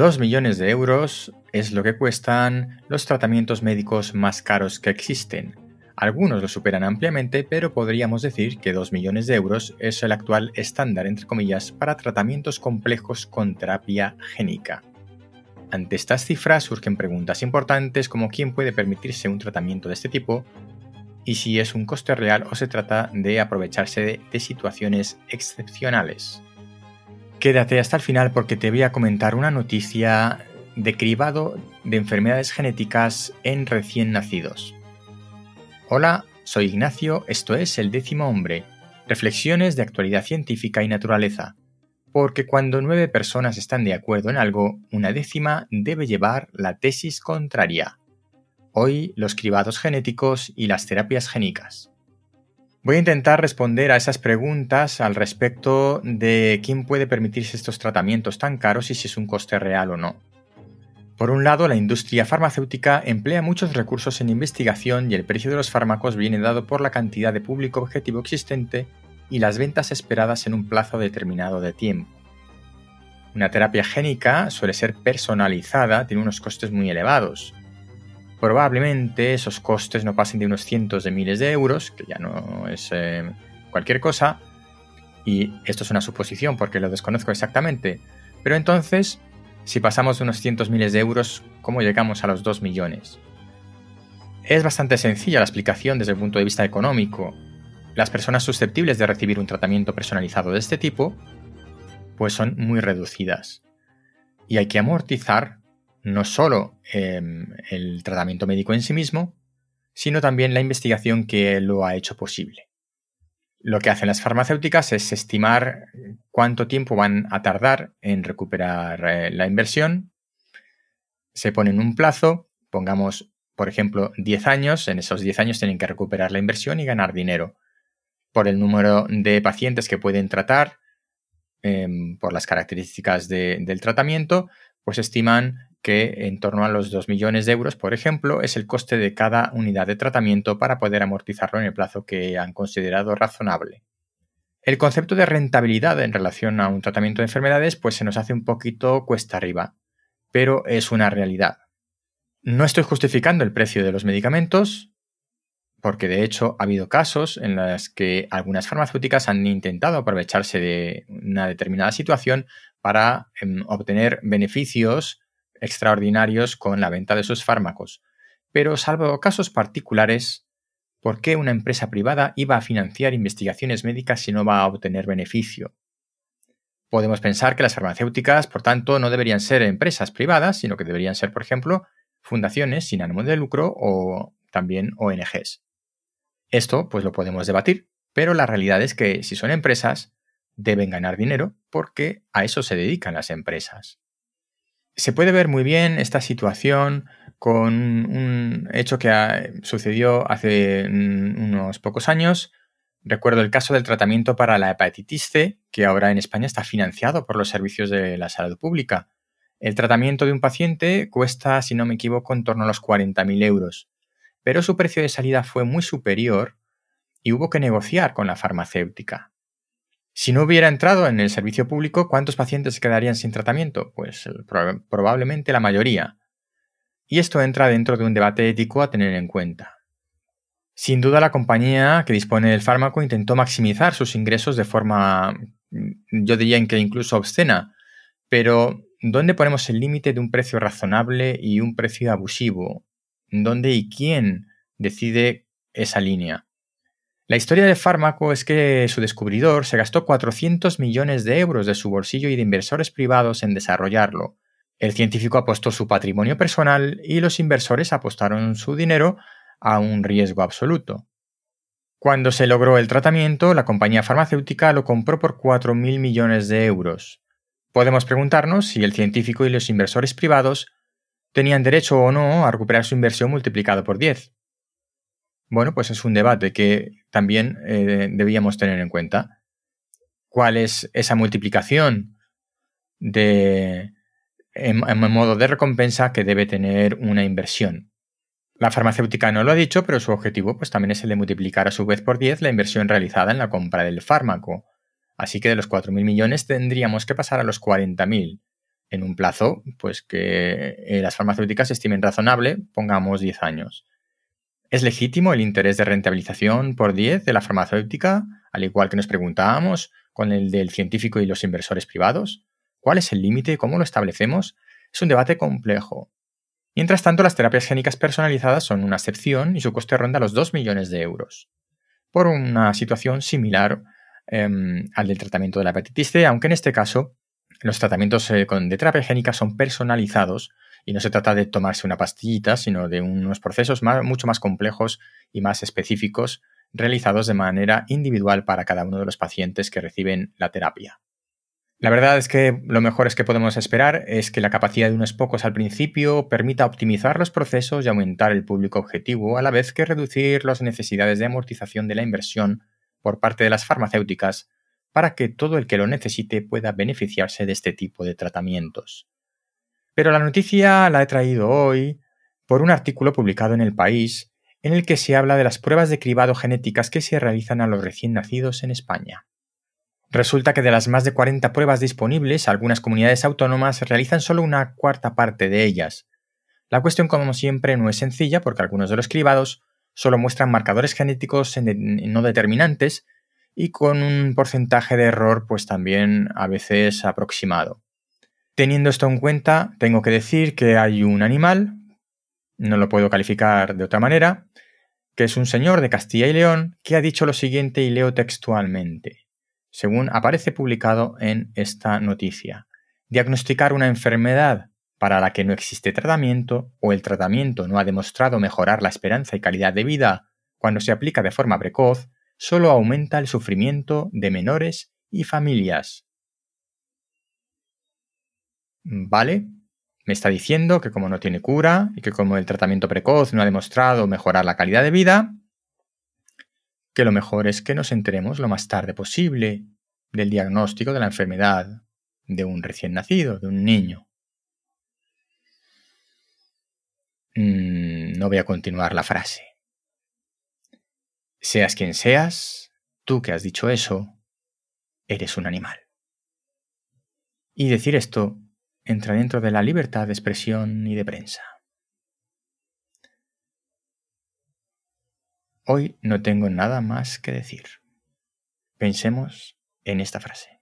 2 millones de euros es lo que cuestan los tratamientos médicos más caros que existen. Algunos lo superan ampliamente, pero podríamos decir que 2 millones de euros es el actual estándar, entre comillas, para tratamientos complejos con terapia génica. Ante estas cifras surgen preguntas importantes como quién puede permitirse un tratamiento de este tipo y si es un coste real o se trata de aprovecharse de, situaciones excepcionales. Quédate hasta el final porque te voy a comentar una noticia de cribado de enfermedades genéticas en recién nacidos. Hola, soy Ignacio, esto es El décimo hombre, reflexiones de actualidad científica y naturaleza porque cuando nueve personas están de acuerdo en algo, una décima debe llevar la tesis contraria. Hoy los cribados genéticos y las terapias génicas. Voy a intentar responder a esas preguntas al respecto de quién puede permitirse estos tratamientos tan caros y si es un coste real o no. Por un lado, la industria farmacéutica emplea muchos recursos en investigación y el precio de los fármacos viene dado por la cantidad de público objetivo existente y las ventas esperadas en un plazo determinado de tiempo. Una terapia génica suele ser personalizada, tiene unos costes muy elevados. Probablemente esos costes no pasen de unos cientos de miles de euros, que ya no es eh, cualquier cosa, y esto es una suposición porque lo desconozco exactamente, pero entonces, si pasamos de unos cientos miles de euros, ¿cómo llegamos a los 2 millones? Es bastante sencilla la explicación desde el punto de vista económico, las personas susceptibles de recibir un tratamiento personalizado de este tipo, pues son muy reducidas. Y hay que amortizar no solo em, el tratamiento médico en sí mismo, sino también la investigación que lo ha hecho posible. Lo que hacen las farmacéuticas es estimar cuánto tiempo van a tardar en recuperar eh, la inversión. Se ponen un plazo, pongamos, por ejemplo, 10 años. En esos 10 años tienen que recuperar la inversión y ganar dinero por el número de pacientes que pueden tratar, em, por las características del tratamiento, pues estiman que en torno a los 2 millones de euros, por ejemplo, es el coste de cada unidad de tratamiento para poder amortizarlo en el plazo que han considerado razonable. El concepto de rentabilidad en relación a un tratamiento de enfermedades pues se nos hace un poquito cuesta arriba, pero es una realidad. No estoy justificando el precio de los medicamentos, porque de hecho ha habido casos en los que algunas farmacéuticas han intentado aprovecharse de una determinada situación para em, obtener beneficios extraordinarios con la venta de sus fármacos. Pero salvo casos particulares, ¿por qué una empresa privada iba a financiar investigaciones médicas si no va a obtener beneficio? Podemos pensar que las farmacéuticas, por tanto, no deberían ser empresas privadas, sino que deberían ser, por ejemplo, fundaciones sin ánimo de lucro o también ONGs. Esto pues lo podemos debatir, pero la realidad es que si son empresas, deben ganar dinero porque a eso se dedican las empresas. Se puede ver muy bien esta situación con un hecho que sucedió hace unos pocos años. Recuerdo el caso del tratamiento para la hepatitis C, que ahora en España está financiado por los servicios de la salud pública. El tratamiento de un paciente cuesta, si no me equivoco, en torno a los 40.000 euros pero su precio de salida fue muy superior y hubo que negociar con la farmacéutica. Si no hubiera entrado en el servicio público, ¿cuántos pacientes quedarían sin tratamiento? Pues probablemente la mayoría. Y esto entra dentro de un debate ético a tener en cuenta. Sin duda la compañía que dispone del fármaco intentó maximizar sus ingresos de forma, yo diría incluso obscena, pero ¿dónde ponemos el límite de un precio razonable y un precio abusivo? dónde y quién decide esa línea. La historia del fármaco es que su descubridor se gastó 400 millones de euros de su bolsillo y de inversores privados en desarrollarlo. El científico apostó su patrimonio personal y los inversores apostaron su dinero a un riesgo absoluto. Cuando se logró el tratamiento, la compañía farmacéutica lo compró por 4.000 millones de euros. Podemos preguntarnos si el científico y los inversores privados tenían derecho o no a recuperar su inversión multiplicado por 10. Bueno, pues es un debate que también eh, debíamos tener en cuenta. ¿Cuál es esa multiplicación de, en, modo de recompensa que debe tener una inversión? La farmacéutica no lo ha dicho, pero su objetivo pues, también es el de multiplicar a su vez por 10 la inversión realizada en la compra del fármaco. Así que de los 4.000 millones tendríamos que pasar a los 40.000 en un plazo pues que eh, las farmacéuticas estimen razonable, pongamos 10 años. ¿Es legítimo el interés de rentabilización por 10 de la farmacéutica, al igual que nos preguntábamos con el del científico y los inversores privados? ¿Cuál es el límite? ¿Cómo lo establecemos? Es un debate complejo. Mientras tanto, las terapias génicas personalizadas son una excepción y su coste ronda los 2 millones de euros, por una situación similar em, al del tratamiento de la hepatitis C, aunque en este caso los tratamientos eh, de terapia génica son personalizados y no se trata de tomarse una pastillita, sino de unos procesos mucho más complejos y más específicos realizados de manera individual para cada uno de los pacientes que reciben la terapia. La verdad es que lo mejor es que podemos esperar es que la capacidad de unos pocos al principio permita optimizar los procesos y aumentar el público objetivo, a la vez que reducir las necesidades de amortización de la inversión por parte de las farmacéuticas para que todo el que lo necesite pueda beneficiarse de este tipo de tratamientos. Pero la noticia la he traído hoy por un artículo publicado en El País en el que se habla de las pruebas de cribado genéticas que se realizan a los recién nacidos en España. Resulta que de las más de 40 pruebas disponibles, algunas comunidades autónomas realizan solo una cuarta parte de ellas. La cuestión, como siempre, no es sencilla porque algunos de los cribados solo muestran marcadores genéticos no determinantes y con un porcentaje de error pues también a veces aproximado. Teniendo esto en cuenta, tengo que decir que hay un animal, no lo puedo calificar de otra manera, que es un señor de Castilla y León que ha dicho lo siguiente y leo textualmente, según aparece publicado en esta noticia. Diagnosticar una enfermedad para la que no existe tratamiento o el tratamiento no ha demostrado mejorar la esperanza y calidad de vida cuando se aplica de forma precoz solo aumenta el sufrimiento de menores y familias. ¿Vale? Me está diciendo que como no tiene cura y que como el tratamiento precoz no ha demostrado mejorar la calidad de vida, que lo mejor es que nos enteremos lo más tarde posible del diagnóstico de la enfermedad de un recién nacido, de un niño. Mm, no voy a continuar la frase. Seas quien seas, tú que has dicho eso, eres un animal. Y decir esto entra dentro de la libertad de expresión y de prensa. Hoy no tengo nada más que decir. Pensemos en esta frase.